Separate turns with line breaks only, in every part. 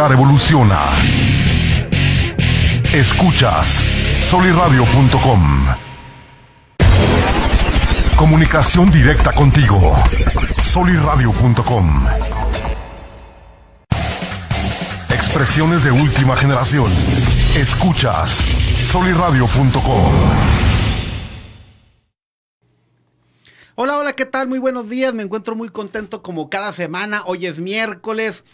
Comunicar evoluciona. Escuchas soliradio.com. Comunicación directa contigo. soliradio.com. Expresiones de última generación. Escuchas soliradio.com.
Hola, hola, ¿qué tal? Muy buenos días. Me encuentro muy contento como cada semana. Hoy es miércoles.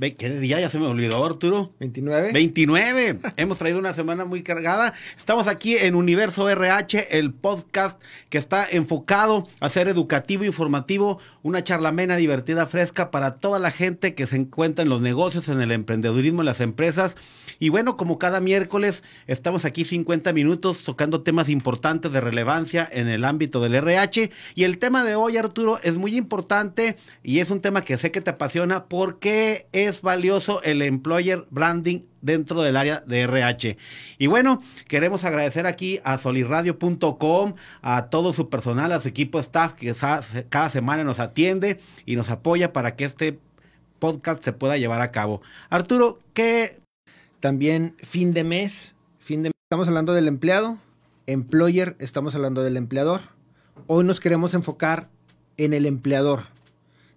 ¿Qué día ya se me olvidó, Arturo?
29.
29. Hemos traído una semana muy cargada. Estamos aquí en Universo RH, el podcast que está enfocado a ser educativo, informativo, una charlamena divertida, fresca para toda la gente que se encuentra en los negocios, en el emprendedurismo, en las empresas. Y bueno, como cada miércoles, estamos aquí 50 minutos tocando temas importantes de relevancia en el ámbito del RH. Y el tema de hoy, Arturo, es muy importante y es un tema que sé que te apasiona porque es valioso el employer branding dentro del área de RH. Y bueno, queremos agradecer aquí a solirradio.com, a todo su personal, a su equipo staff que cada semana nos atiende y nos apoya para que este podcast se pueda llevar a cabo. Arturo, ¿qué
también fin de mes, fin de mes, estamos hablando del empleado, employer, estamos hablando del empleador. Hoy nos queremos enfocar en el empleador.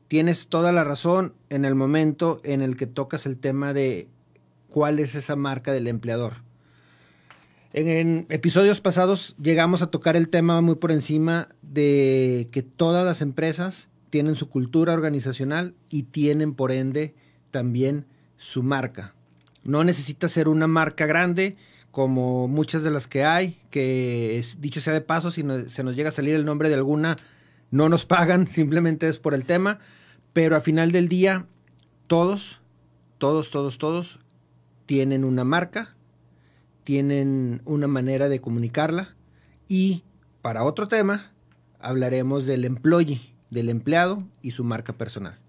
Tienes toda la razón en el momento en el que tocas el tema de cuál es esa marca del empleador. En, en, episodios pasados llegamos a tocar el tema muy por encima de que todas las empresas tienen su cultura organizacional y tienen por ende también su marca. No necesita ser una marca grande como muchas de las que hay, que dicho sea de paso, si no, se nos llega a salir el nombre de alguna, no nos pagan, simplemente es por el tema, pero al final del día, todos, todos, todos, todos tienen una marca, tienen una manera de comunicarla y para otro tema hablaremos del employee, del empleado y su marca personal.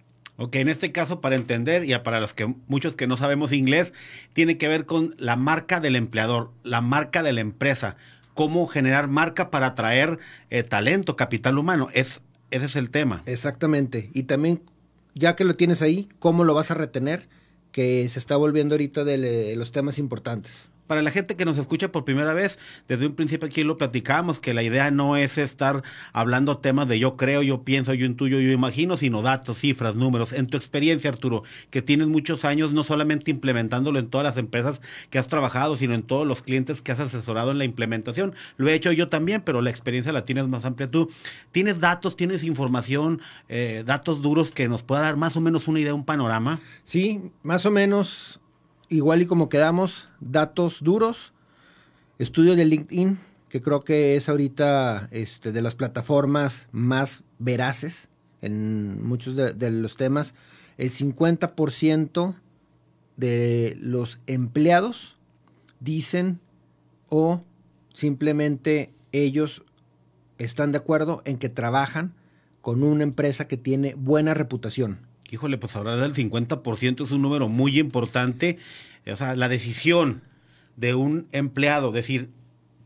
Ok, en este caso, para entender, y para los que muchos que no sabemos inglés, tiene que ver con la marca del empleador, la marca de la empresa, cómo generar marca para atraer eh, talento, capital humano. Es, ese es el tema.
Exactamente. Y también, ya que lo tienes ahí, cómo lo vas a retener, que se está volviendo ahorita de los temas importantes
para la gente que nos escucha por primera vez, desde un principio aquí lo platicamos, que la idea no es estar hablando temas de yo creo, yo pienso, yo intuyo, yo imagino, sino datos, cifras, números. En tu experiencia, Arturo, que tienes muchos años no solamente implementándolo en todas las empresas que has trabajado, sino en todos los clientes que has asesorado en la implementación. Lo he hecho yo también, pero la experiencia la tienes más amplia tú. ¿Tienes datos, tienes información, eh, datos duros que nos pueda dar más o menos una idea, un panorama?
Sí, más o menos igual y como quedamos, datos duros, estudio de LinkedIn, que creo que es ahorita este, de las plataformas más veraces en muchos de, los temas. El 50% de los empleados dicen o simplemente ellos están de acuerdo en que trabajan con una empresa que tiene buena reputación
híjole, pues hablar del 50% es un número muy importante. O sea, la decisión de un empleado, decir,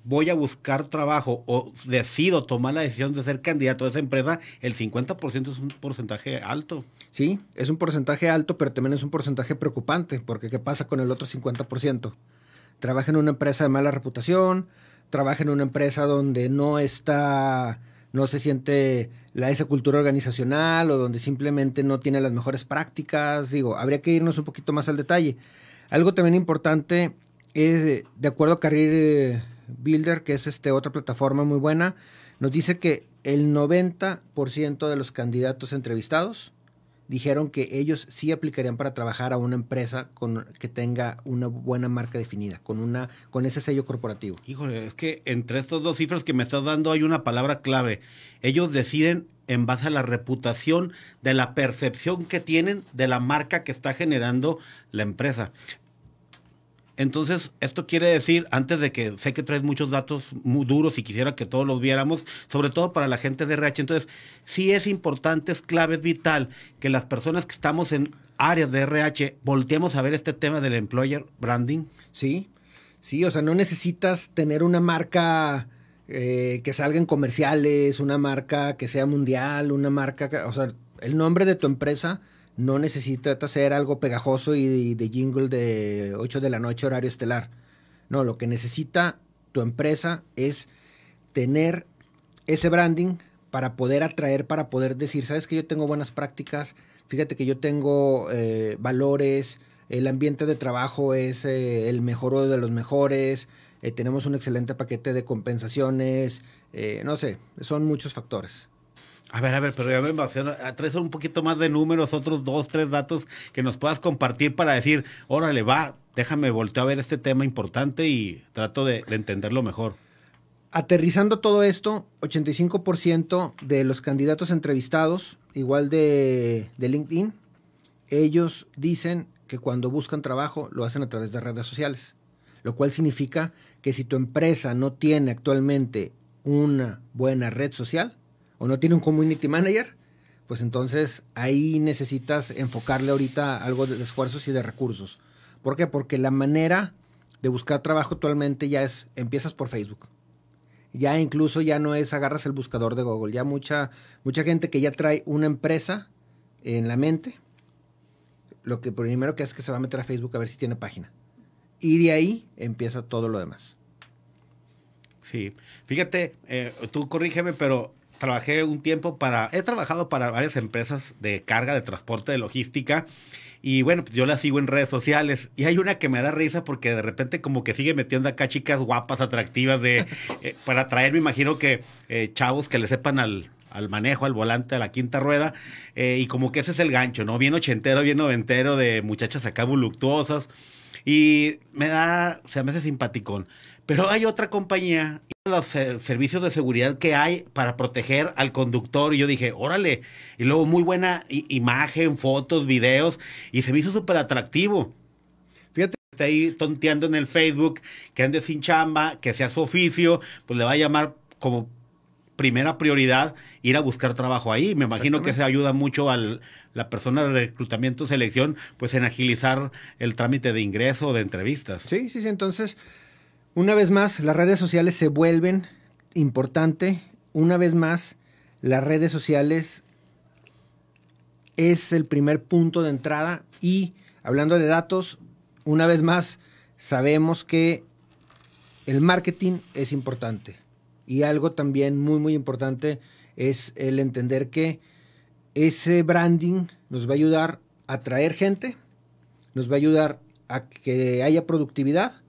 voy a buscar trabajo o decido tomar la decisión de ser candidato a esa empresa, el 50% es un porcentaje alto.
Sí, es un porcentaje alto, pero también es un porcentaje preocupante, porque ¿qué pasa con el otro 50%? Trabaja en una empresa de mala reputación, trabaja en una empresa donde no está no se siente la, esa cultura organizacional o donde simplemente no tiene las mejores prácticas. Digo, habría que irnos un poquito más al detalle. Algo también importante es, de acuerdo a Career eh, Builder, que es este, otra plataforma muy buena, nos dice que el 90% de los candidatos entrevistados dijeron que ellos sí aplicarían para trabajar a una empresa con, que tenga una buena marca definida, con, una, con ese sello corporativo.
Híjole, es que entre estas dos cifras que me estás dando hay una palabra clave. Ellos deciden en base a la reputación, de la percepción que tienen de la marca que está generando la empresa. Entonces, esto quiere decir, antes de que sé que traes muchos datos muy duros y quisiera que todos los viéramos, sobre todo para la gente de RH, entonces, sí es importante, es clave, es vital que las personas que estamos en áreas de RH volteemos a ver este tema del employer branding.
Sí, sí, o sea, no necesitas tener una marca eh, que salga en comerciales, una marca que sea mundial, una marca, o sea, el nombre de tu empresa No necesitas hacer algo pegajoso y de jingle de 8 de la noche horario estelar. No, lo que necesita tu empresa es tener ese branding para poder atraer, para poder decir, sabes que yo tengo buenas prácticas, fíjate que yo tengo eh, valores, el ambiente de trabajo es eh, el mejor de los mejores, eh, tenemos un excelente paquete de compensaciones, no sé, son muchos factores.
A ver, a ver, pero ya me emociona. Traes un poquito más de números, otros dos, tres datos que nos puedas compartir para decir, órale, va, déjame voltear a ver este tema importante y trato de, de entenderlo mejor.
Aterrizando todo esto, 85% de los candidatos entrevistados, igual de, de, LinkedIn, ellos dicen que cuando buscan trabajo lo hacen a través de redes sociales, lo cual significa que si tu empresa no tiene actualmente una buena red social o no tiene un community manager, pues entonces ahí necesitas enfocarle ahorita algo de esfuerzos y de recursos. ¿Por qué? Porque la manera de buscar trabajo actualmente ya es, empiezas por Facebook ya incluso ya no es agarras el buscador de Google, ya mucha, mucha gente que ya trae una empresa en la mente, lo que primero que hace es que se va a meter a Facebook a ver si tiene página. Y de ahí empieza todo lo demás.
Sí, fíjate, eh, tú corrígeme, pero trabajé un tiempo para, he trabajado para varias empresas de carga, de transporte, de logística. Y bueno, pues yo la sigo en redes sociales. Y hay una que me da risa porque de repente como que sigue metiendo acá chicas guapas, atractivas, de eh, para traer, me imagino que eh, chavos que le sepan al, al manejo, al volante, a la quinta rueda. Eh, y como que ese es el gancho, ¿no? Bien ochentero, bien noventero, de muchachas acá voluptuosas. Y me da, se me hace simpaticón. Pero hay otra compañía, los servicios de seguridad que hay para proteger al conductor. Y yo dije, órale. Y luego muy buena imagen, fotos, videos. Y se me hizo súper atractivo. Fíjate, está ahí tonteando en el Facebook, que ande sin chamba, que sea su oficio, pues le va a llamar como primera prioridad ir a buscar trabajo ahí. Me imagino que se ayuda mucho a la persona de reclutamiento, selección, pues en agilizar el trámite de ingreso o de entrevistas.
Sí, sí, sí. Entonces, una vez más, las redes sociales se vuelven importante. Una vez más, las redes sociales es el primer punto de entrada y hablando de datos, una vez más, sabemos que el marketing es importante. Y algo también muy, muy importante es el entender que ese branding nos va a ayudar a atraer gente, nos va a ayudar a que haya productividad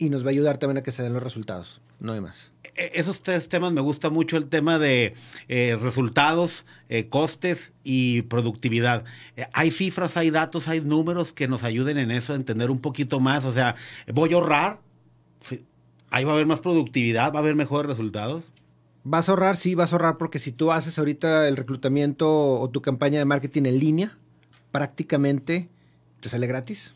y nos va a ayudar también a que se den los resultados. No hay más.
E, esos tres temas me gusta mucho el tema de eh, resultados, eh, costes y productividad. Eh, hay cifras, hay datos, hay números que nos ayuden en eso, a entender un poquito más. O sea, voy a ahorrar, ahí va a haber más productividad, va a haber mejores resultados.
Vas a ahorrar, sí, vas a ahorrar porque si tú haces ahorita el reclutamiento o tu campaña de marketing en línea, prácticamente te sale gratis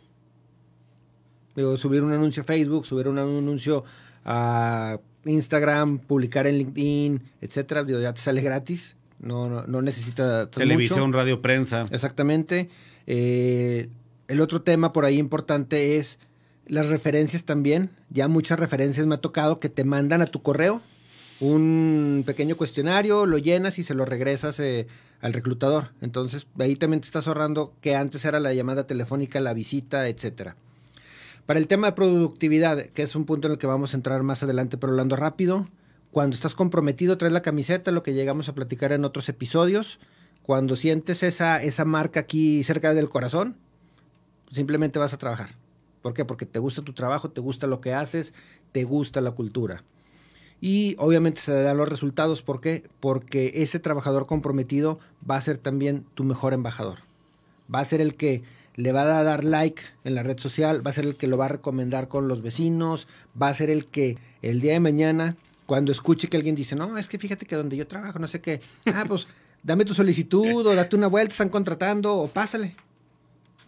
subir un anuncio a Facebook, subir un anuncio a Instagram, publicar en LinkedIn, etcétera, ya te sale gratis. No, no, no necesita
televisión, radio, prensa.
Exactamente. Eh, el otro tema por ahí importante es las referencias también. Ya muchas referencias me ha tocado que te mandan a tu correo un pequeño cuestionario, lo llenas y se lo regresas eh, al reclutador. Entonces, ahí también te estás ahorrando que antes era la llamada telefónica, la visita, etcétera. Para el tema de productividad, que es un punto en el que vamos a entrar más adelante, pero hablando rápido, cuando estás comprometido, traes la camiseta, lo que llegamos a platicar en otros episodios. Cuando sientes esa, esa marca aquí cerca del corazón, simplemente vas a trabajar. ¿Por qué? Porque te gusta tu trabajo, te gusta lo que haces, te gusta la cultura. Y obviamente se dan los resultados. ¿Por qué? Porque ese trabajador comprometido va a ser también tu mejor embajador. Va a ser el que le va a dar like en la red social, va a ser el que lo va a recomendar con los vecinos, va a ser el que el día de mañana, cuando escuche que alguien dice, no, es que fíjate que donde yo trabajo, no sé qué, ah, pues dame tu solicitud o date una vuelta, están contratando o pásale.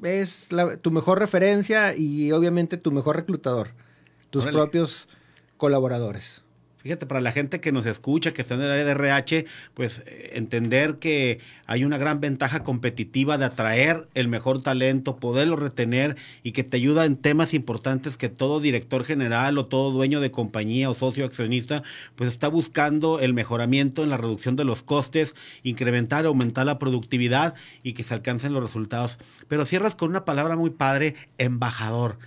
Es tu mejor referencia y obviamente tu mejor reclutador, tus propios colaboradores.
Fíjate, para la gente que nos escucha, que está en el área de RH, pues eh, entender que hay una gran ventaja competitiva de atraer el mejor talento, poderlo retener y que te ayuda en temas importantes que todo director general o todo dueño de compañía o socio accionista, pues está buscando el mejoramiento en la reducción de los costes, incrementar, aumentar la productividad y que se alcancen los resultados. Pero cierras con una palabra muy padre, embajador.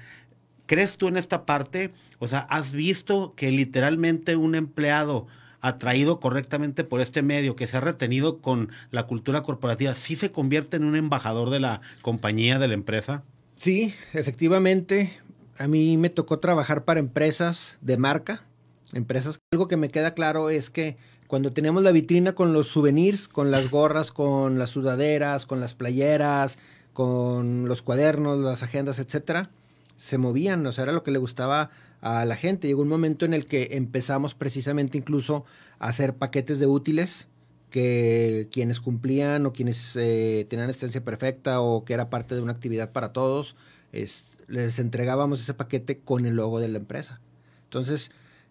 ¿Crees tú en esta parte? O sea, ¿has visto que literalmente un empleado atraído correctamente por este medio, que se ha retenido con la cultura corporativa, sí se convierte en un embajador de la compañía, de la empresa?
Sí, efectivamente. A mí me tocó trabajar para empresas de marca, empresas. Algo que me queda claro es que cuando tenemos la vitrina con los souvenirs, con las gorras, con las sudaderas, con las playeras, con los cuadernos, las agendas, etcétera, se movían, o sea, era lo que le gustaba a la gente. Llegó un momento en el que empezamos precisamente incluso a hacer paquetes de útiles que quienes cumplían o quienes eh, tenían estancia perfecta o que era parte de una actividad para todos, les entregábamos ese paquete con el logo de la empresa. Entonces,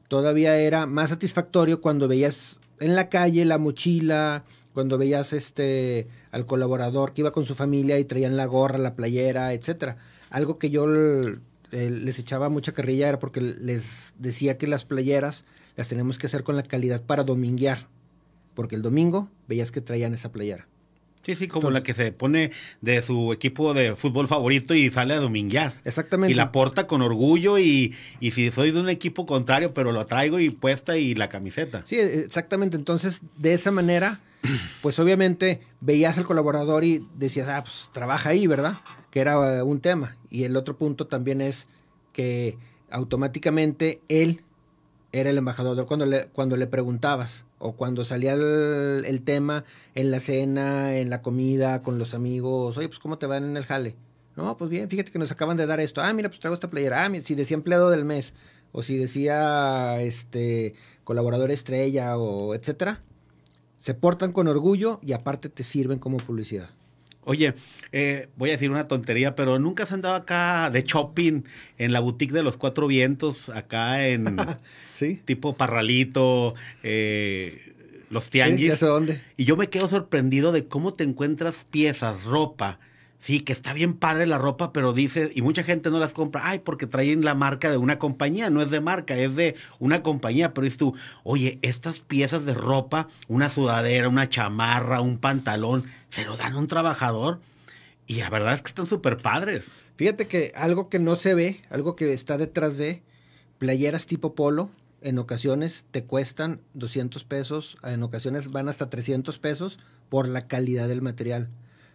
todavía era más satisfactorio cuando veías en la calle la mochila, cuando veías este al colaborador que iba con su familia y traían la gorra, la playera, etcétera. Algo que yo eh, les echaba mucha carrilla era porque les decía que las playeras las tenemos que hacer con la calidad para dominguear. Porque el domingo veías que traían esa playera.
Sí, sí, como la que se pone de su equipo de fútbol favorito y sale a dominguear.
Exactamente.
Y la porta con orgullo y, y si soy de un equipo contrario, pero lo traigo y puesta y la camiseta.
Sí, exactamente. Entonces, de esa manera, pues obviamente veías al colaborador y decías, ah, pues trabaja ahí, ¿verdad? Que era un tema. Y el otro punto también es que automáticamente él era el embajador cuando le, cuando le preguntabas o cuando salía el, tema en la cena, en la comida, con los amigos, oye, pues ¿cómo te van en el jale? No, pues bien, fíjate que nos acaban de dar esto. Ah, mira, pues traigo esta playera. Ah, si decía empleado del mes o si decía este colaborador estrella o etcétera, se portan con orgullo y aparte te sirven como publicidad.
Oye, eh, voy a decir una tontería, pero nunca has andado acá de shopping en la boutique de los Cuatro Vientos, acá en
¿Sí?
tipo Parralito, eh, los tianguis.
¿Sí? dónde.
Y yo me quedo sorprendido de cómo te encuentras piezas, ropa. Sí, que está bien padre la ropa, pero dice, y mucha gente no las compra, ay, porque traen la marca de una compañía, no es de marca, es de una compañía, pero dices tú, oye, estas piezas de ropa, una sudadera, una chamarra, un pantalón, se lo dan a un trabajador y la verdad es que están súper padres.
Fíjate que algo que no se ve, algo que está detrás de playeras tipo polo, en ocasiones te cuestan 200 pesos, en ocasiones van hasta 300 pesos por la calidad del material.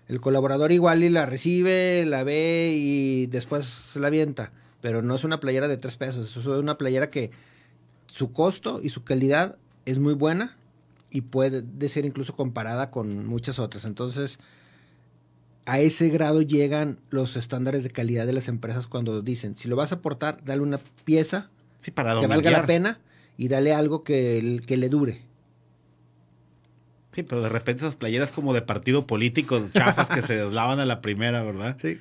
El colaborador igual y la recibe, la ve y después la avienta, pero no es una playera de 3 pesos, es una playera que su costo y su calidad es muy buena y puede ser incluso comparada con muchas otras. Entonces, a ese grado llegan los estándares de calidad de las empresas cuando dicen, si lo vas a aportar, dale una pieza
sí, para
que valga la pena y dale algo que, que le dure.
Sí, pero de repente esas playeras como de partido político, chafas que se deslavan a la primera, ¿verdad?
Sí.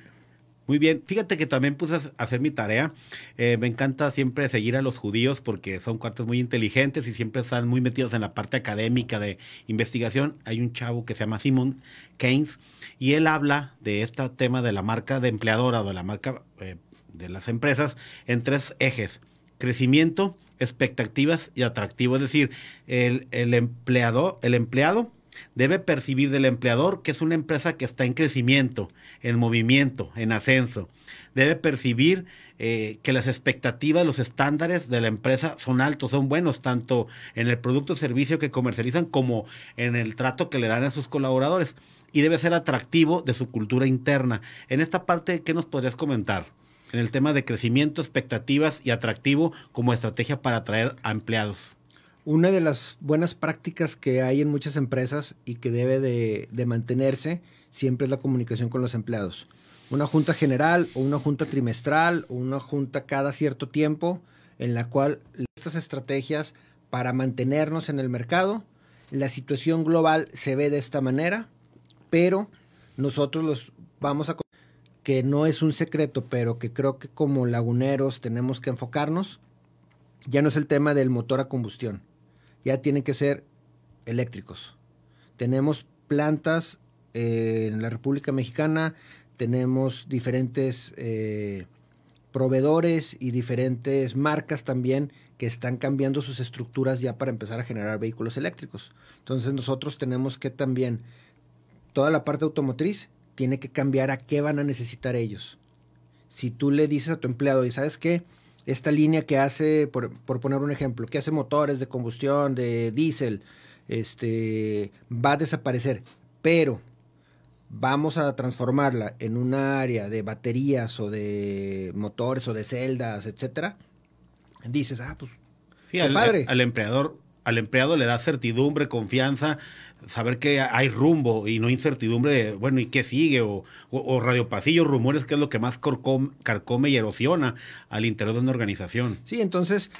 Muy bien, fíjate que también puse a hacer mi tarea. Eh, me encanta siempre seguir a los judíos porque son cuartos muy inteligentes y siempre están muy metidos en la parte académica de investigación. Hay un chavo que se llama Simon Keynes y él habla de este tema de la marca de empleadora o de la marca eh, de las empresas en tres ejes. Crecimiento, expectativas y atractivo. Es decir, el, el empleado, el empleado debe percibir del empleador que es una empresa que está en crecimiento, en movimiento, en ascenso. Debe percibir eh, que las expectativas, los estándares de la empresa son altos, son buenos, tanto en el producto o servicio que comercializan como en el trato que le dan a sus colaboradores. Y debe ser atractivo de su cultura interna. En esta parte, ¿qué nos podrías comentar? En el tema de crecimiento, expectativas y atractivo como estrategia para atraer a empleados.
Una de las buenas prácticas que hay en muchas empresas y que debe de, mantenerse siempre es la comunicación con los empleados. Una junta general o una junta trimestral o una junta cada cierto tiempo en la cual estas estrategias para mantenernos en el mercado, la situación global se ve de esta manera, pero nosotros los vamos a que no es un secreto, pero que creo que como laguneros tenemos que enfocarnos ya no es el tema del motor a combustión, ya tienen que ser eléctricos. Tenemos plantas eh, en la República Mexicana, tenemos diferentes eh, proveedores y diferentes marcas también que están cambiando sus estructuras ya para empezar a generar vehículos eléctricos. Entonces nosotros tenemos que también, toda la parte automotriz tiene que cambiar a qué van a necesitar ellos. Si tú le dices a tu empleado, y sabes qué, esta línea que hace, por, poner un ejemplo, que hace motores de combustión, de diésel, este, va a desaparecer, pero vamos a transformarla en un área de baterías o de motores o de celdas, etcétera, dices, ah, pues,
sí, al, padre. al empleador al empleado le da certidumbre, confianza, saber que hay rumbo y no incertidumbre de, bueno, ¿y qué sigue? O, o, radiopasillos, rumores, que es lo que más carcome y erosiona al interior de una organización.
Sí, entonces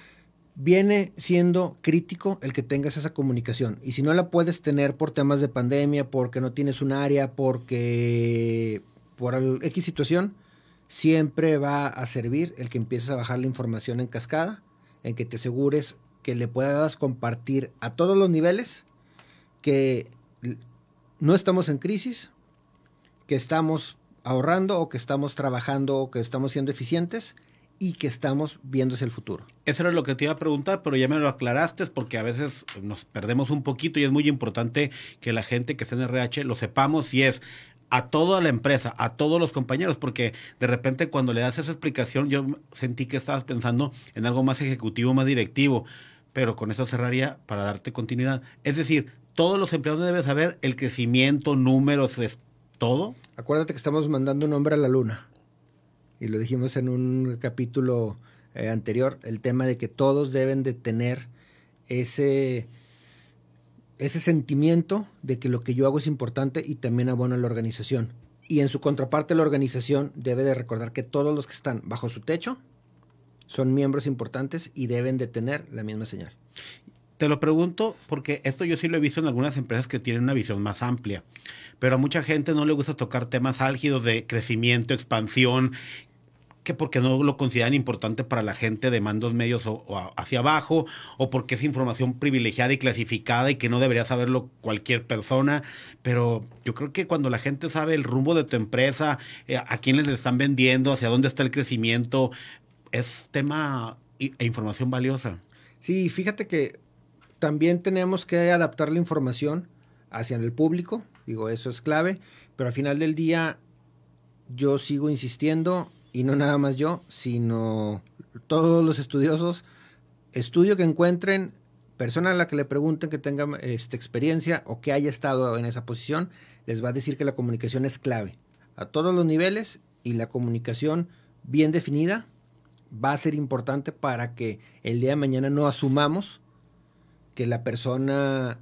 viene siendo crítico el que tengas esa comunicación. Y si no la puedes tener por temas de pandemia, porque no tienes un área, porque por X situación, siempre va a servir el que empieces a bajar la información en cascada, en que te asegures que le puedas compartir a todos los niveles que no estamos en crisis, que estamos ahorrando o que estamos trabajando o que estamos siendo eficientes y que estamos viendo el futuro.
Eso era lo que te iba a preguntar, pero ya me lo aclaraste porque a veces nos perdemos un poquito y es muy importante que la gente que está en RH lo sepamos si es a toda la empresa, a todos los compañeros, porque de repente cuando le das esa explicación yo sentí que estabas pensando en algo más ejecutivo, más directivo pero con eso cerraría para darte continuidad. Es decir, todos los empleados deben saber el crecimiento, números, todo.
Acuérdate que estamos mandando un hombre a la luna. Y lo dijimos en un capítulo eh, anterior, el tema de que todos deben de tener ese, ese sentimiento de que lo que yo hago es importante y también abona la organización. Y en su contraparte, la organización debe de recordar que todos los que están bajo su techo son miembros importantes y deben de tener la misma señal.
Te lo pregunto porque esto yo sí lo he visto en algunas empresas que tienen una visión más amplia, pero a mucha gente no le gusta tocar temas álgidos de crecimiento, expansión, que porque no lo consideran importante para la gente de mandos medios o, hacia abajo, o porque es información privilegiada y clasificada y que no debería saberlo cualquier persona. Pero yo creo que cuando la gente sabe el rumbo de tu empresa, eh, a quiénes le están vendiendo, hacia dónde está el crecimiento, es tema e información valiosa.
Sí, fíjate que también tenemos que adaptar la información hacia el público, digo, eso es clave, pero al final del día yo sigo insistiendo, y no nada más yo, sino todos los estudiosos, estudio que encuentren, persona a la que le pregunten que tenga esta experiencia o que haya estado en esa posición, les va a decir que la comunicación es clave a todos los niveles y la comunicación bien definida va a ser importante para que el día de mañana no asumamos que la persona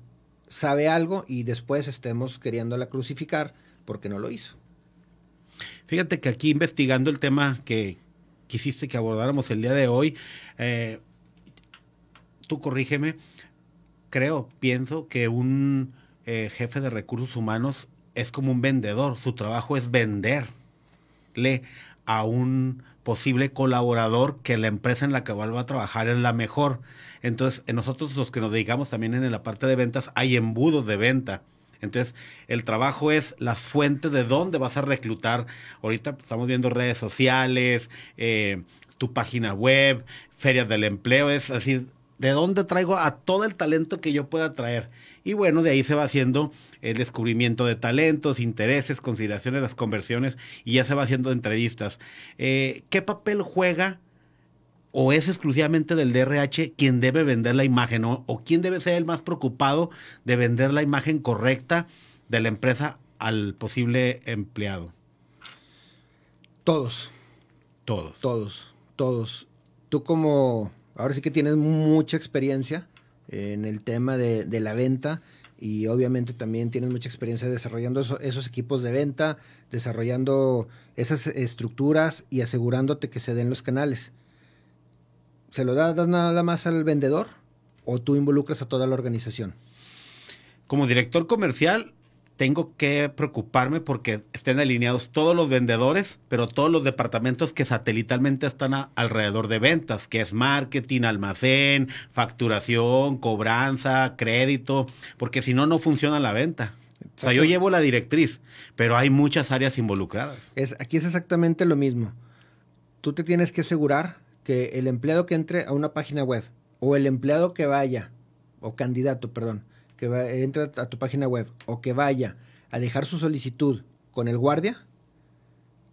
sabe algo y después estemos queriéndola crucificar porque no lo hizo.
Fíjate que aquí investigando el tema que quisiste que abordáramos el día de hoy, eh, tú corrígeme, creo, pienso que un eh, jefe de recursos humanos es como un vendedor, su trabajo es venderle a un posible colaborador que la empresa en la que va a trabajar es la mejor. Entonces, en nosotros los que nos dedicamos también en la parte de ventas, hay embudos de venta. Entonces, el trabajo es las fuentes de dónde vas a reclutar. Ahorita estamos viendo redes sociales, eh, tu página web, ferias del empleo, es decir, de dónde traigo a todo el talento que yo pueda traer. Y bueno, de ahí se va haciendo el descubrimiento de talentos, intereses, consideraciones, las conversiones y ya se va haciendo entrevistas. Eh, ¿Qué papel juega o es exclusivamente del DRH quien debe vender la imagen o, o quién debe ser el más preocupado de vender la imagen correcta de la empresa al posible empleado?
Todos.
Todos.
Todos, todos. Tú como, ahora sí que tienes mucha experiencia en el tema de, de la venta y obviamente también tienes mucha experiencia desarrollando esos equipos de venta, desarrollando esas estructuras y asegurándote que se den los canales. ¿Se lo das nada más al vendedor o tú involucras a toda la organización?
Como director comercial, tengo que preocuparme porque estén alineados todos los vendedores, pero todos los departamentos que satelitalmente están alrededor de ventas, que es marketing, almacén, facturación, cobranza, crédito, porque si no, no funciona la venta. O sea, yo llevo la directriz, pero hay muchas áreas involucradas.
Es, aquí es exactamente lo mismo. Tú te tienes que asegurar que el empleado que entre a una página web o el empleado que vaya, o candidato, perdón, que entre a tu página web o que vaya a dejar su solicitud con el guardia,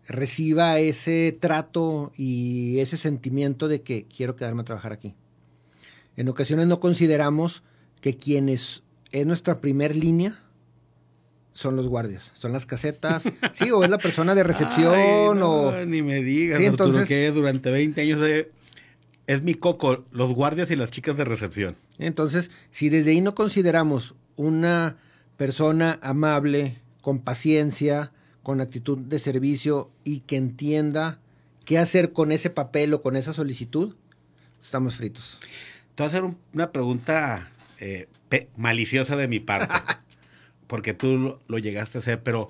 reciba ese trato y ese sentimiento de que quiero quedarme a trabajar aquí. En ocasiones no consideramos que quienes es nuestra primer línea son los guardias, son las casetas, sí, o es la persona de recepción o
ni me digas, entonces que durante 20 años es mi coco, los guardias y las chicas de recepción.
Entonces, si desde ahí no consideramos una persona amable, con paciencia, con actitud de servicio y que entienda qué hacer con ese papel o con esa solicitud, estamos fritos.
Te voy a hacer una pregunta eh, maliciosa de mi parte, porque tú lo, llegaste a hacer, pero...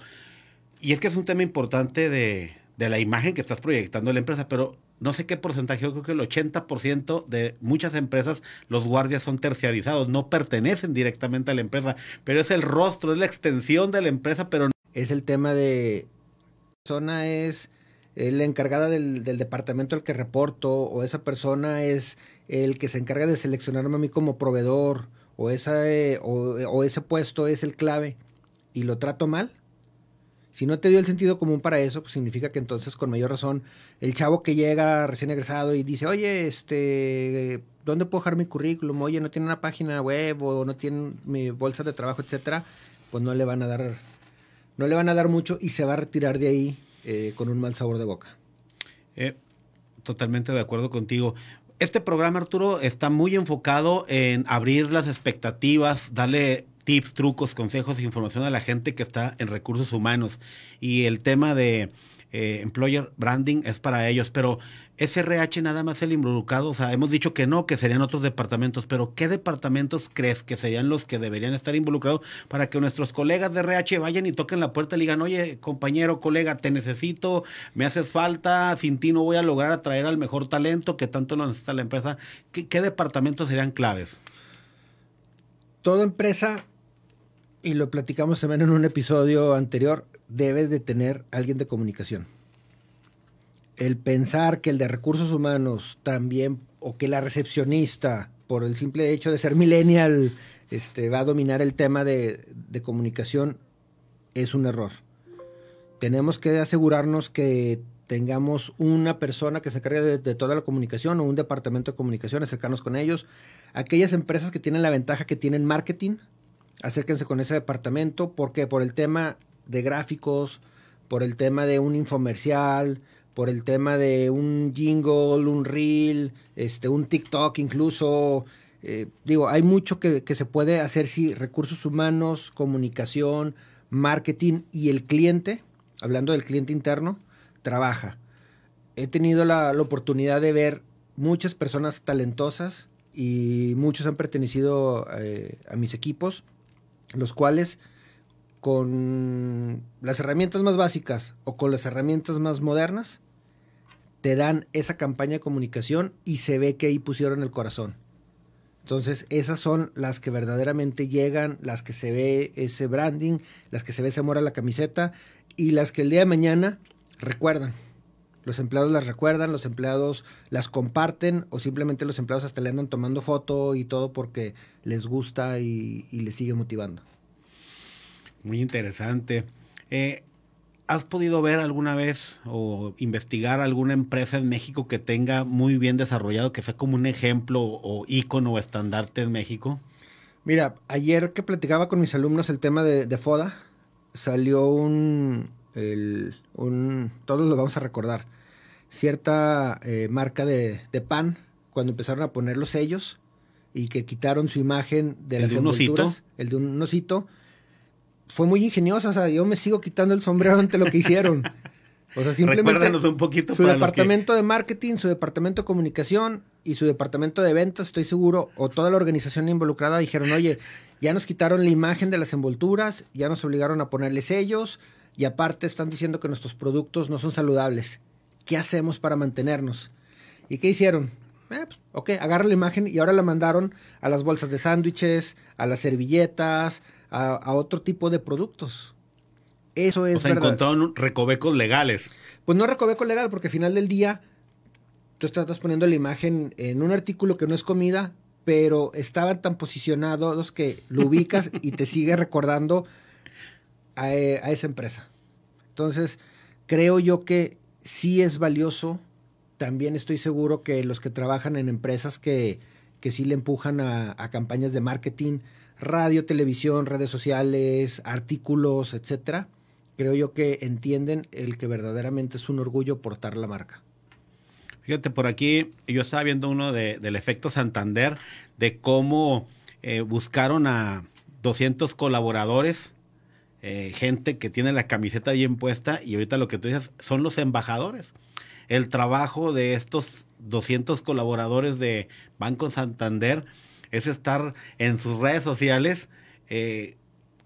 Y es que es un tema importante de, de la imagen que estás proyectando en la empresa, pero no sé qué porcentaje, yo creo que el 80% de muchas empresas, los guardias son terciarizados, no pertenecen directamente a la empresa, pero es el rostro, es la extensión de la empresa, pero...
Es el tema de... persona es la encargada del, departamento al que reporto, o esa persona es el que se encarga de seleccionarme a mí como proveedor, o, esa, eh, o ese puesto es el clave, y lo trato mal, si no te dio el sentido común para eso, pues significa que entonces con mayor razón el chavo que llega recién egresado y dice, oye, este, ¿dónde puedo dejar mi currículum? Oye, no tiene una página web o no tiene mi bolsa de trabajo, etcétera, pues no le van a dar, no le van a dar mucho y se va a retirar de ahí eh, con un mal sabor de boca.
Eh, totalmente de acuerdo contigo. Este programa, Arturo, está muy enfocado en abrir las expectativas, darle tips, trucos, consejos e información a la gente que está en recursos humanos. Y el tema de eh, employer branding es para ellos, pero SRH nada más el involucrado, o sea, hemos dicho que no, que serían otros departamentos, pero ¿qué departamentos crees que serían los que deberían estar involucrados para que nuestros colegas de RH vayan y toquen la puerta y digan, oye, compañero, colega, te necesito, me haces falta, sin ti no voy a lograr atraer al mejor talento que tanto lo necesita la empresa? ¿Qué, qué departamentos serían claves?
Toda empresa y lo platicamos también en un episodio anterior, debe de tener alguien de comunicación. El pensar que el de recursos humanos también, o que la recepcionista, por el simple hecho de ser millennial, este, va a dominar el tema de, comunicación, es un error. Tenemos que asegurarnos que tengamos una persona que se encargue de, de, toda la comunicación o un departamento de comunicación, acercarnos con ellos. Aquellas empresas que tienen la ventaja que tienen marketing, acérquense con ese departamento porque por el tema de gráficos, por el tema de un infomercial, por el tema de un jingle, un reel, este, un TikTok incluso. Eh, digo, hay mucho que, se puede hacer si recursos humanos, comunicación, marketing y el cliente, hablando del cliente interno, trabaja. He tenido la, oportunidad de ver muchas personas talentosas y muchos han pertenecido eh, a mis equipos los cuales con las herramientas más básicas o con las herramientas más modernas te dan esa campaña de comunicación y se ve que ahí pusieron el corazón. Entonces, esas son las que verdaderamente llegan, las que se ve ese branding, las que se ve ese amor a la camiseta y las que el día de mañana recuerdan. Los empleados las recuerdan, los empleados las comparten o simplemente los empleados hasta le andan tomando foto y todo porque les gusta y, les sigue motivando.
Muy interesante. Eh, ¿Has podido ver alguna vez o investigar alguna empresa en México que tenga muy bien desarrollado, que sea como un ejemplo o ícono o estandarte en México?
Mira, ayer que platicaba con mis alumnos el tema de, de FODA, salió un, un, todos lo vamos a recordar, cierta eh, marca de, pan cuando empezaron a poner los sellos y que quitaron su imagen de las envolturas, el de un osito, fue muy ingeniosa, o sea, yo me sigo quitando el sombrero ante lo que hicieron. O sea, simplemente
un poquito
su
que-
departamento de marketing, su departamento de comunicación y su departamento de ventas, estoy seguro, o toda la organización involucrada dijeron, oye, ya nos quitaron la imagen de las envolturas, ya nos obligaron a ponerle sellos y aparte están diciendo que nuestros productos no son saludables. ¿Qué hacemos para mantenernos? ¿Y qué hicieron? Eh, pues, ok, agarra la imagen y ahora la mandaron a las bolsas de sándwiches, a las servilletas, a, a otro tipo de productos. Eso es
O sea,
verdad.
encontraron recovecos legales.
Pues no recoveco legal, porque al final del día tú estás poniendo la imagen en un artículo que no es comida, pero estaban tan posicionados que lo ubicas y te sigue recordando a, eh, a esa empresa. Entonces, creo yo que sí es valioso. También estoy seguro que los que trabajan en empresas que, que sí le empujan a, campañas de marketing, radio, televisión, redes sociales, artículos, etcétera, creo yo que entienden el que verdaderamente es un orgullo portar la marca.
Fíjate, por aquí yo estaba viendo uno de, del efecto Santander, de cómo eh, buscaron a 200 colaboradores, eh, gente que tiene la camiseta bien puesta, y ahorita lo que tú dices son los embajadores. El trabajo de estos 200 colaboradores de Banco Santander es estar en sus redes sociales eh,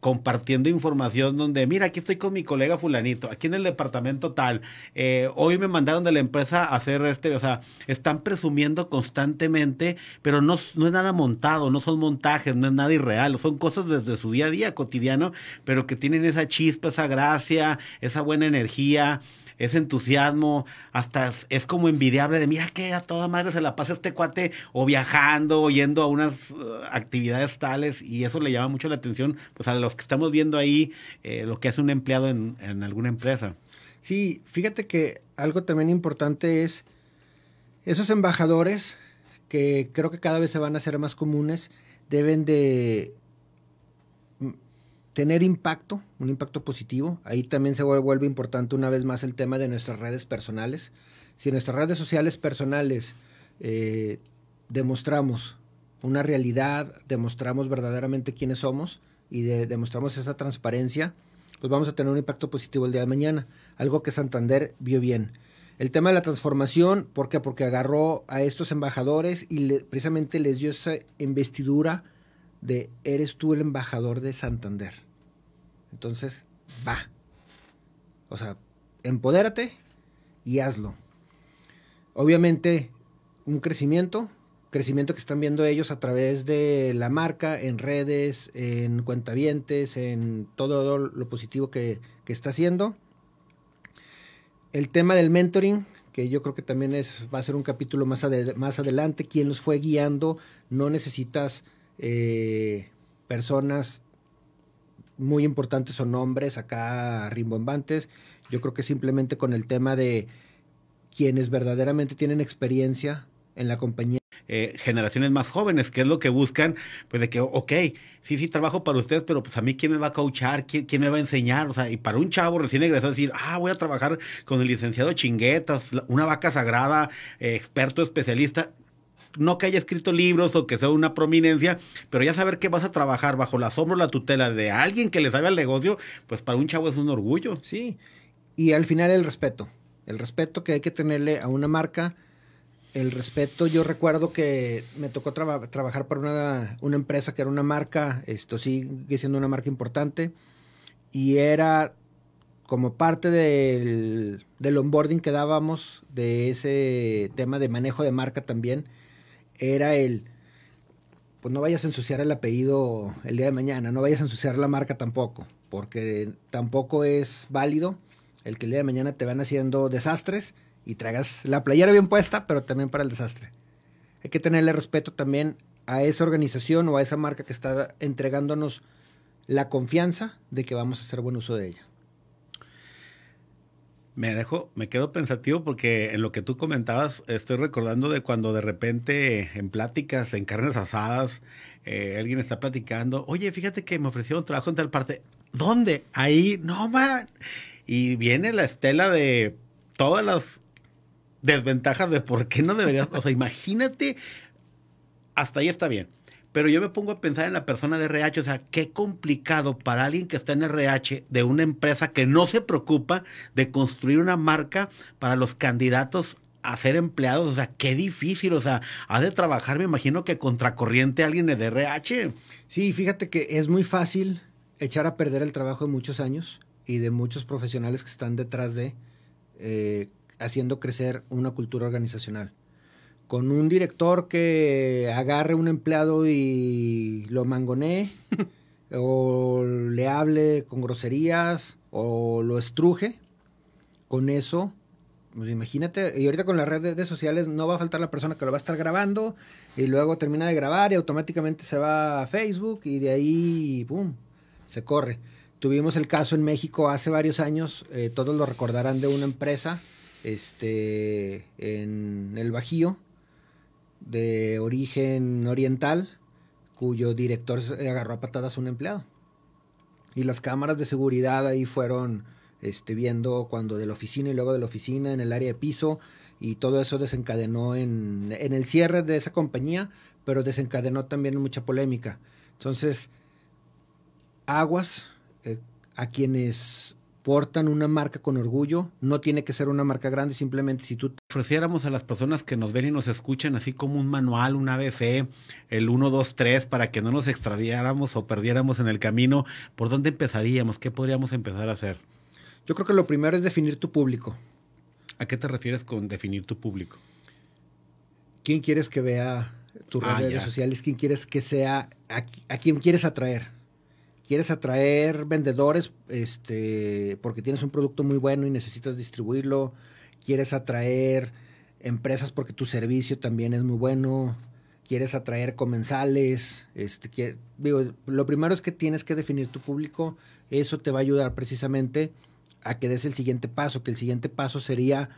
compartiendo información donde, mira, aquí estoy con mi colega fulanito, aquí en el departamento tal, eh, hoy me mandaron de la empresa a hacer este, o sea, están presumiendo constantemente, pero no, no es nada montado, no son montajes, no es nada irreal, son cosas desde su día a día cotidiano, pero que tienen esa chispa, esa gracia, esa buena energía, ese entusiasmo, hasta es, como envidiable de mira que a toda madre se la pasa este cuate o viajando o yendo a unas uh, actividades tales y eso le llama mucho la atención pues a los que estamos viendo ahí eh, lo que hace un empleado en, en alguna empresa.
Sí, fíjate que algo también importante es esos embajadores que creo que cada vez se van a hacer más comunes, deben de tener impacto, un impacto positivo. Ahí también se vuelve, importante una vez más el tema de nuestras redes personales. Si en nuestras redes sociales personales eh, demostramos una realidad, demostramos verdaderamente quiénes somos y de- demostramos esa transparencia, pues vamos a tener un impacto positivo el día de mañana. Algo que Santander vio bien. El tema de la transformación, ¿por qué? Porque agarró a estos embajadores y le- precisamente les dio esa investidura de eres tú el embajador de Santander. Entonces, va. O sea, empodérate y hazlo. Obviamente, un crecimiento, crecimiento que están viendo ellos a través de la marca, en redes, en cuentavientes, en todo lo positivo que, que está haciendo. El tema del mentoring, que yo creo que también es, va a ser un capítulo más, más adelante, quién los fue guiando, no necesitas eh, personas muy importantes o nombres acá rimbombantes, yo creo que simplemente con el tema de quienes verdaderamente tienen experiencia en la compañía.
Eh, generaciones más jóvenes, que es lo que buscan, pues de que, ok, sí, sí, trabajo para ustedes, pero pues a mí quién me va a coachar, quién, quién me va a enseñar, o sea, y para un chavo recién egresado decir, ah, voy a trabajar con el licenciado Chinguetas, una vaca sagrada, eh, experto especialista, no que haya escrito libros o que sea una prominencia, pero ya saber que vas a trabajar bajo la sombra o la tutela de alguien que le sabe al negocio, pues para un chavo es un orgullo.
Sí, y al final el respeto, el respeto que hay que tenerle a una marca. El respeto, yo recuerdo que me tocó traba- trabajar para una, una empresa que era una marca, esto sigue siendo una marca importante, y era como parte del, del onboarding que dábamos de ese tema de manejo de marca también, era el, pues no vayas a ensuciar el apellido el día de mañana, no vayas a ensuciar la marca tampoco, porque tampoco es válido el que el día de mañana te van haciendo desastres y traigas la playera bien puesta, pero también para el desastre. Hay que tenerle respeto también a esa organización o a esa marca que está entregándonos la confianza de que vamos a hacer buen uso de ella.
Me dejo, me quedo pensativo porque en lo que tú comentabas estoy recordando de cuando de repente en pláticas, en carnes asadas, eh, alguien está platicando, oye, fíjate que me ofrecieron trabajo en tal parte. ¿Dónde? Ahí, no, man. Y viene la estela de todas las desventajas de por qué no deberías, o sea, imagínate, hasta ahí está bien. Pero yo me pongo a pensar en la persona de RH, o sea, qué complicado para alguien que está en RH de una empresa que no se preocupa de construir una marca para los candidatos a ser empleados, o sea, qué difícil, o sea, ha de trabajar, me imagino que contracorriente alguien de RH.
Sí, fíjate que es muy fácil echar a perder el trabajo de muchos años y de muchos profesionales que están detrás de eh, haciendo crecer una cultura organizacional. Con un director que agarre un empleado y lo mangonee, o le hable con groserías, o lo estruje, con eso pues imagínate, y ahorita con las redes sociales no va a faltar la persona que lo va a estar grabando y luego termina de grabar y automáticamente se va a Facebook y de ahí, ¡pum!, se corre. Tuvimos el caso en México hace varios años, eh, todos lo recordarán de una empresa este, en el Bajío de origen oriental cuyo director agarró a patadas a un empleado. Y las cámaras de seguridad ahí fueron este, viendo cuando de la oficina y luego de la oficina en el área de piso y todo eso desencadenó en, en el cierre de esa compañía, pero desencadenó también mucha polémica. Entonces, aguas eh, a quienes portan una marca con orgullo, no tiene que ser una marca grande, simplemente si tú
ofreciéramos a las personas que nos ven y nos escuchan así como un manual, un ABC, el 1, 2, 3, para que no nos extraviáramos o perdiéramos en el camino, ¿por dónde empezaríamos? ¿Qué podríamos empezar a hacer?
Yo creo que lo primero es definir tu público.
¿A qué te refieres con definir tu público?
¿Quién quieres que vea tus ah, redes sociales? ¿Quién quieres que sea? A, quién quieres atraer? ¿Quieres atraer vendedores este, porque tienes un producto muy bueno y necesitas distribuirlo? ¿Quieres atraer empresas porque tu servicio también es muy bueno? ¿Quieres atraer comensales? Este, digo, lo primero es que tienes que definir tu público. Eso te va a ayudar precisamente a que des el siguiente paso, que el siguiente paso sería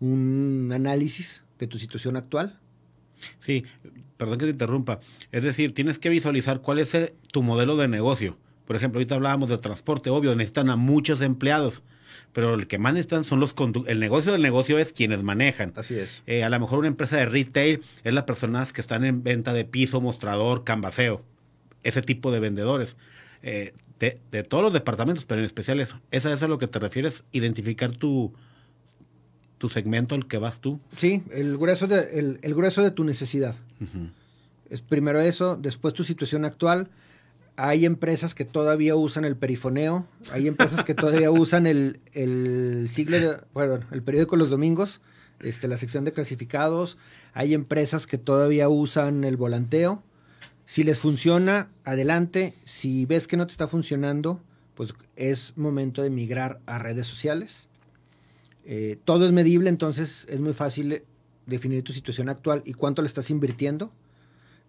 un análisis de tu situación actual.
Sí, perdón que te interrumpa. Es decir, tienes que visualizar cuál es eh, tu modelo de negocio. Por ejemplo, ahorita hablábamos de transporte, obvio, necesitan a muchos empleados, pero el que más necesitan son los el negocio del negocio es quienes manejan.
Así es.
Eh, a lo mejor una empresa de retail es las personas que están en venta de piso, mostrador, canvaseo, ese tipo de vendedores. Eh, de, todos los departamentos, pero en especial eso. ¿Esa es a lo que te refieres? Identificar tu, tu segmento al que vas tú.
Sí, el grueso de, el, grueso de tu necesidad. Es primero eso, después tu situación actual. Hay empresas que todavía usan el perifoneo, hay empresas que todavía usan el, el siglo de, bueno, el periódico los domingos, este, la sección de clasificados, hay empresas que todavía usan el volanteo, si les funciona, adelante. Si ves que no te está funcionando, pues es momento de migrar a redes sociales. Eh, todo es medible, entonces es muy fácil definir tu situación actual y cuánto le estás invirtiendo.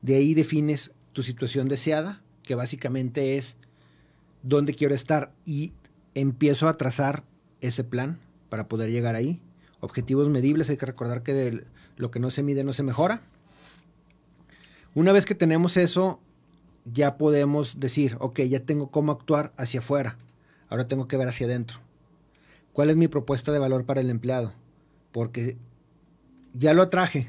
De ahí defines tu situación deseada, que básicamente es dónde quiero estar y empiezo a trazar ese plan para poder llegar ahí. Objetivos medibles, hay que recordar que lo que no se mide no se mejora. Una vez que tenemos eso, ya podemos decir, ok, ya tengo cómo actuar hacia afuera. Ahora tengo que ver hacia adentro. ¿Cuál es mi propuesta de valor para el empleado? Porque ya lo traje.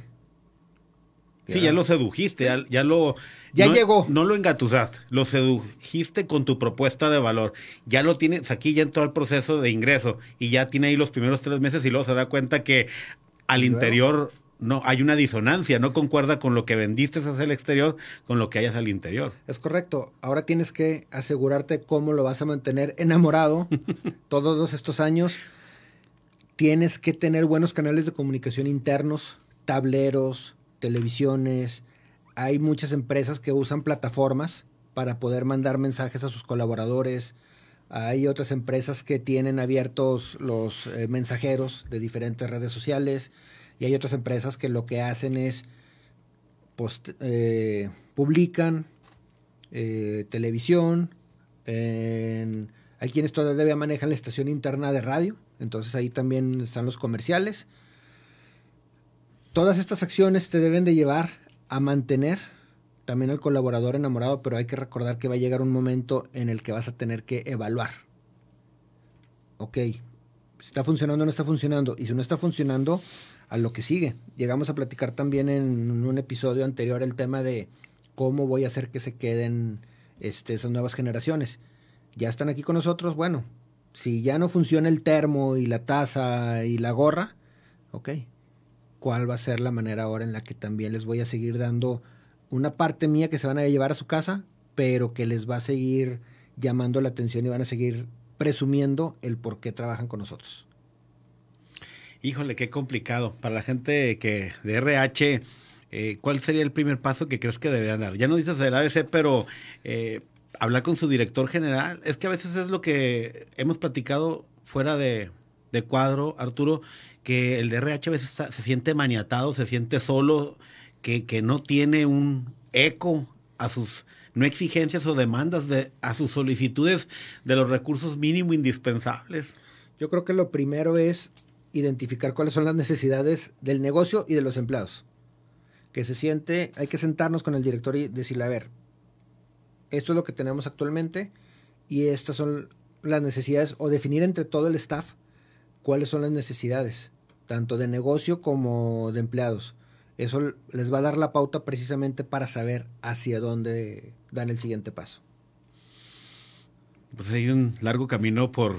Sí, ya lo sedujiste, ya, lo...
Ya llegó.
No lo engatusaste, lo sedujiste con tu propuesta de valor. Ya lo tienes, aquí ya entró al proceso de ingreso y ya tiene ahí los primeros tres meses y luego se da cuenta que al interior no hay una disonancia, no concuerda con lo que vendiste hacia el exterior con lo que hayas al interior.
Es correcto. Ahora tienes que asegurarte cómo lo vas a mantener enamorado todos estos años. Tienes que tener buenos canales de comunicación internos, tableros, televisiones. Hay muchas empresas que usan plataformas para poder mandar mensajes a sus colaboradores. Hay otras empresas que tienen abiertos los eh, mensajeros de diferentes redes sociales y hay otras empresas que lo que hacen es eh, publican eh, televisión, hay quienes todavía manejan la estación interna de radio, entonces ahí también están los comerciales. Todas estas acciones te deben de llevar a mantener también al colaborador enamorado, pero hay que recordar que va a llegar un momento en el que vas a tener que evaluar. Ok, está funcionando o no está funcionando. Y si no está funcionando, a lo que sigue. Llegamos a platicar también en un episodio anterior el tema de ¿Cómo voy a hacer que se queden este, esas nuevas generaciones? Ya están aquí con nosotros, bueno, si ya no funciona el termo y la taza y la gorra, ok, ¿cuál va a ser la manera ahora en la que también les voy a seguir dando una parte mía que se van a llevar a su casa, pero que les va a seguir llamando la atención y van a seguir presumiendo el por qué trabajan con nosotros?
Híjole, qué complicado. Para la gente que de RH, eh, ¿cuál sería el primer paso que crees que deberían dar? Ya no dices el ABC, pero eh, hablar con su director general. Es que a veces es lo que hemos platicado fuera de, cuadro, Arturo, que el DRH a veces se siente maniatado, se siente solo, que, que no tiene un eco a sus no exigencias o demandas de, a sus solicitudes de los recursos mínimo indispensables.
Yo creo que lo primero es identificar cuáles son las necesidades del negocio y de los empleados. Que se siente, hay que sentarnos con el director y decirle, a ver, esto es lo que tenemos actualmente y estas son las necesidades o definir entre todo el staff cuáles son las necesidades, tanto de negocio como de empleados. Eso les va a dar la pauta precisamente para saber hacia dónde dan el siguiente paso.
Pues hay un largo camino por,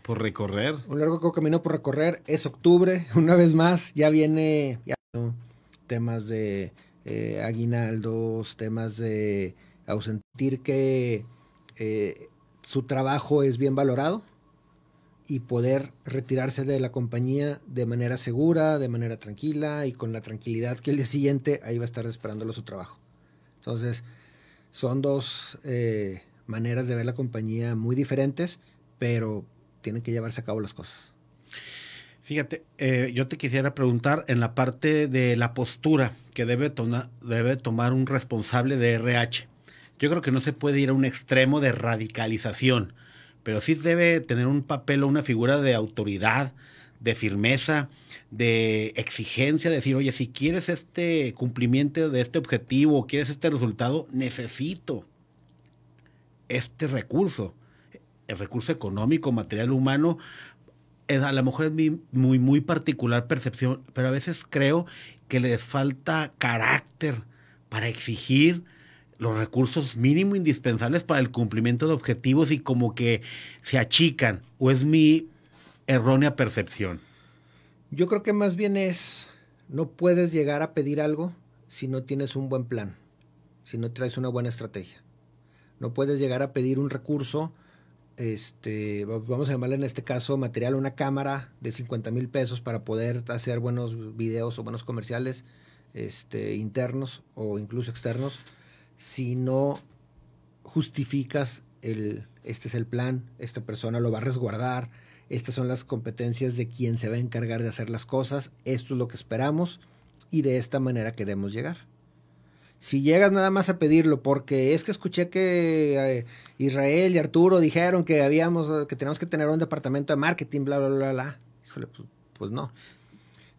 por recorrer.
Un largo camino por recorrer. Es octubre, una vez más, ya viene temas de eh, aguinaldos, temas de sentir que eh, su trabajo es bien valorado y poder retirarse de la compañía de manera segura, de manera tranquila y con la tranquilidad que el día siguiente ahí va a estar esperándolo su trabajo. Entonces, son dos eh, maneras de ver la compañía muy diferentes, pero tienen que llevarse a cabo las cosas.
Fíjate, eh, yo te quisiera preguntar en la parte de la postura que debe, debe tomar un responsable de RH. Yo creo que no se puede ir a un extremo de radicalización, pero sí debe tener un papel o una figura de autoridad, de firmeza, de exigencia, de decir, oye, si quieres este cumplimiento de este objetivo, quieres este resultado, necesito este recurso, el recurso económico, material humano, a lo mejor es mi muy, muy particular percepción, pero a veces creo que les falta carácter para exigir los recursos mínimo indispensables para el cumplimiento de objetivos y como que se achican, o es mi errónea percepción.
Yo creo que más bien es, no puedes llegar a pedir algo si no tienes un buen plan, si no traes una buena estrategia. No puedes llegar a pedir un recurso, este, vamos a llamarle en este caso material, una cámara de 50 mil pesos para poder hacer buenos videos o buenos comerciales este, internos o incluso externos si no justificas el, este es el plan, esta persona lo va a resguardar, estas son las competencias de quien se va a encargar de hacer las cosas, esto es lo que esperamos y de esta manera queremos llegar. Si llegas nada más a pedirlo porque es que escuché que eh, Israel y Arturo dijeron que habíamos que tenemos que tener un departamento de marketing, bla bla bla bla, híjole, pues, pues no.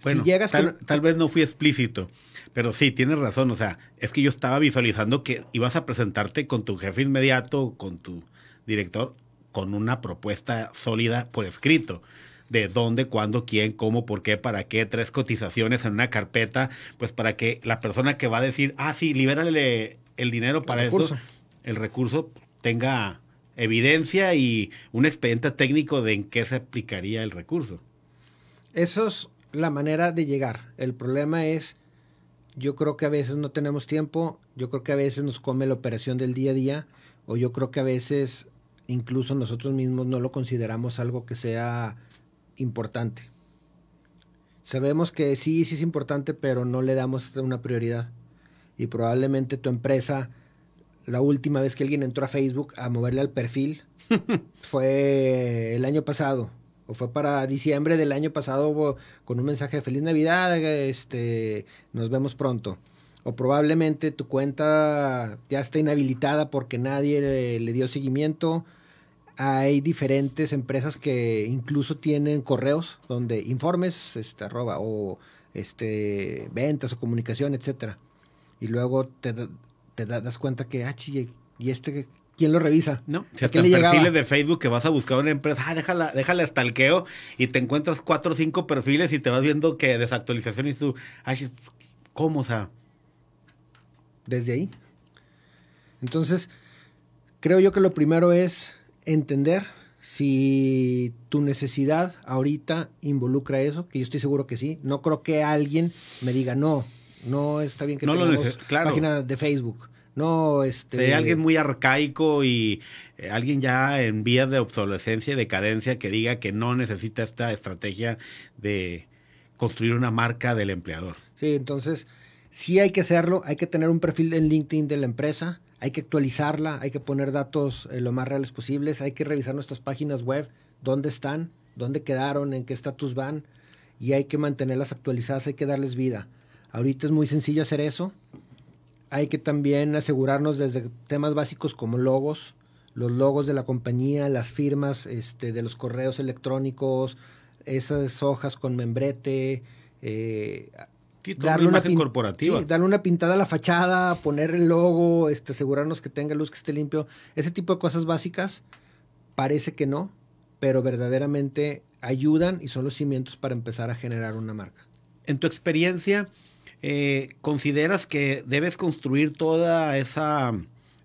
Bueno, tal, vez no fui explícito, pero sí, tienes razón. O sea, es que yo estaba visualizando que ibas a presentarte con tu jefe inmediato, con tu director, con una propuesta sólida por escrito de dónde, cuándo, quién, cómo, por qué, para qué, tres cotizaciones en una carpeta, pues para que la persona que va a decir, ah, sí, libérale el dinero para eso, el recurso tenga evidencia y un expediente técnico de en qué se aplicaría el recurso.
Eso es la manera de llegar. El problema es, yo creo que a veces no tenemos tiempo, yo creo que a veces nos come la operación del día a día, o yo creo que a veces incluso nosotros mismos no lo consideramos algo que sea importante. Sabemos que sí, sí es importante, pero no le damos una prioridad. Y probablemente tu empresa, la última vez que alguien entró a Facebook a moverle al perfil, fue el año pasado o fue para diciembre del año pasado con un mensaje de feliz Navidad, este, nos vemos pronto. O probablemente tu cuenta ya está inhabilitada porque nadie le, dio seguimiento. Hay diferentes empresas que incluso tienen correos donde informes, este, arroba, o este, ventas o comunicación, etcétera. Y luego te, te das cuenta que, ah, y este ¿quién lo revisa?
No, si hasta en perfiles de Facebook que vas a buscar una empresa, ah, déjala, déjala stalkeo y te encuentras cuatro o cinco perfiles y te vas viendo que desactualización y tú, ay, ¿cómo? O sea.
Desde ahí. Entonces, creo yo que lo primero es entender si tu necesidad ahorita involucra eso, que yo estoy seguro que sí. No creo que alguien me diga, no, no está bien que
no
tengamos
claro.
página de Facebook. No, este...
Sería alguien muy arcaico y eh, alguien ya en vías de obsolescencia y decadencia que diga que no necesita esta estrategia de construir una marca del empleador.
Sí, entonces sí hay que hacerlo, hay que tener un perfil en LinkedIn de la empresa, hay que actualizarla, hay que poner datos eh, lo más reales posibles, hay que revisar nuestras páginas web, dónde están, dónde quedaron, en qué estatus van, y hay que mantenerlas actualizadas, hay que darles vida. Ahorita es muy sencillo hacer eso. Hay que también asegurarnos desde temas básicos como logos, los logos de la compañía, las firmas este, de los correos electrónicos, esas hojas con membrete, eh,
darle una, imagen corporativa.
darle una pintada a la fachada, poner el logo, este, asegurarnos que tenga luz, que esté limpio. Ese tipo de cosas básicas parece que no, pero verdaderamente ayudan y son los cimientos para empezar a generar una marca.
En tu experiencia, eh, ¿consideras que debes construir toda esa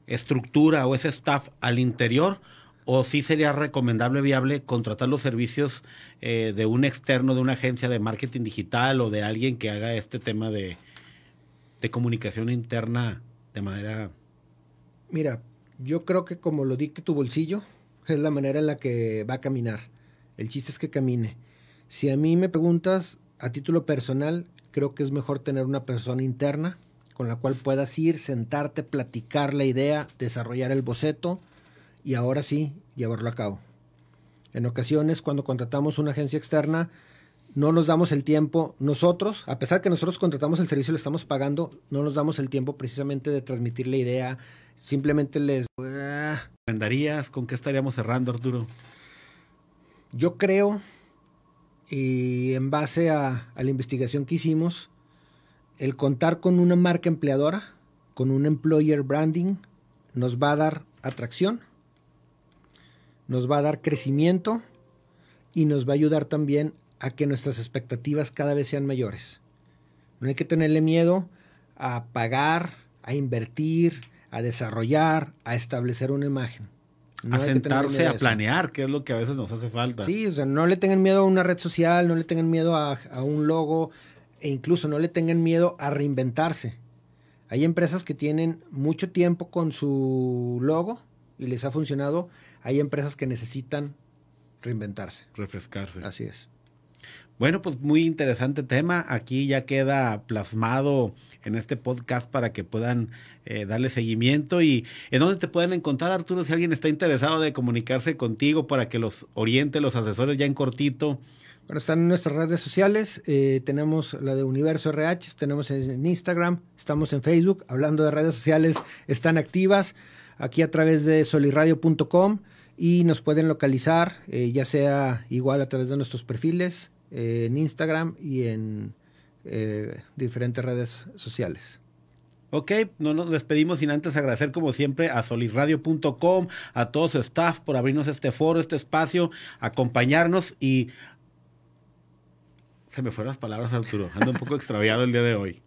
estructura o ese staff al interior? ¿O sí sería recomendable, viable, contratar los servicios eh, de un externo, de una agencia de marketing digital o de alguien que haga este tema de, de comunicación interna de manera...
Mira, yo creo que como lo dicte tu bolsillo, es la manera en la que va a caminar. El chiste es que camine. Si a mí me preguntas a título personal, creo que es mejor tener una persona interna con la cual puedas ir, sentarte, platicar la idea, desarrollar el boceto y ahora sí llevarlo a cabo. En ocasiones, cuando contratamos una agencia externa, no nos damos el tiempo, nosotros, a pesar que nosotros contratamos el servicio y lo estamos pagando, no nos damos el tiempo precisamente de transmitir la idea, simplemente les...
¿Vendarías? ¿Con qué estaríamos cerrando, Arturo?
Yo creo y en base a, la investigación que hicimos, el contar con una marca empleadora, con un employer branding, nos va a dar atracción, nos va a dar crecimiento y nos va a ayudar también a que nuestras expectativas cada vez sean mayores. No hay que tenerle miedo a pagar, a invertir, a desarrollar, a establecer una imagen
a sentarse a planear, que es lo que a veces nos hace falta.
Sí, o sea, no le tengan miedo a una red social, no le tengan miedo a, un logo, e incluso no le tengan miedo a reinventarse. Hay empresas que tienen mucho tiempo con su logo y les ha funcionado. Hay empresas que necesitan reinventarse.
Refrescarse.
Así es.
Bueno, pues muy interesante tema. Aquí ya queda plasmado en este podcast para que puedan eh, darle seguimiento y en dónde te pueden encontrar Arturo si alguien está interesado de comunicarse contigo para que los oriente, los asesores ya en cortito.
Bueno, están en nuestras redes sociales, eh, tenemos la de Universo RH, tenemos en Instagram, estamos en Facebook, hablando de redes sociales, están activas aquí a través de soliradio.com y nos pueden localizar, eh, ya sea igual a través de nuestros perfiles en Instagram y en eh, diferentes redes sociales.
Ok, no nos despedimos sin antes agradecer como siempre a solirradio.com, a todo su staff por abrirnos este foro, este espacio, acompañarnos y... Se me fueron las palabras, Arturo. Ando un poco extraviado el día de hoy.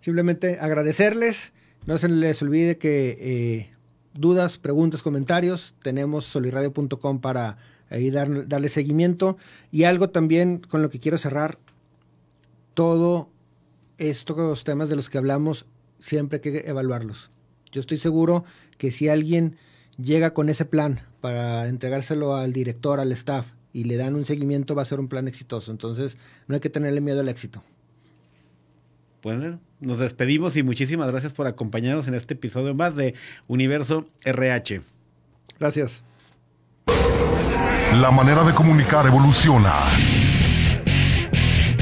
simplemente agradecerles. No se les olvide que eh, dudas, preguntas, comentarios, tenemos solirradio.com para ahí darle seguimiento. Y algo también con lo que quiero cerrar, todo estos temas de los que hablamos siempre hay que evaluarlos. Yo estoy seguro que si alguien llega con ese plan para entregárselo al director, al staff, y le dan un seguimiento, va a ser un plan exitoso. Entonces, no hay que tenerle miedo al éxito.
Bueno, nos despedimos y muchísimas gracias por acompañarnos en este episodio más de Universo RH.
Gracias.
La manera de comunicar evoluciona.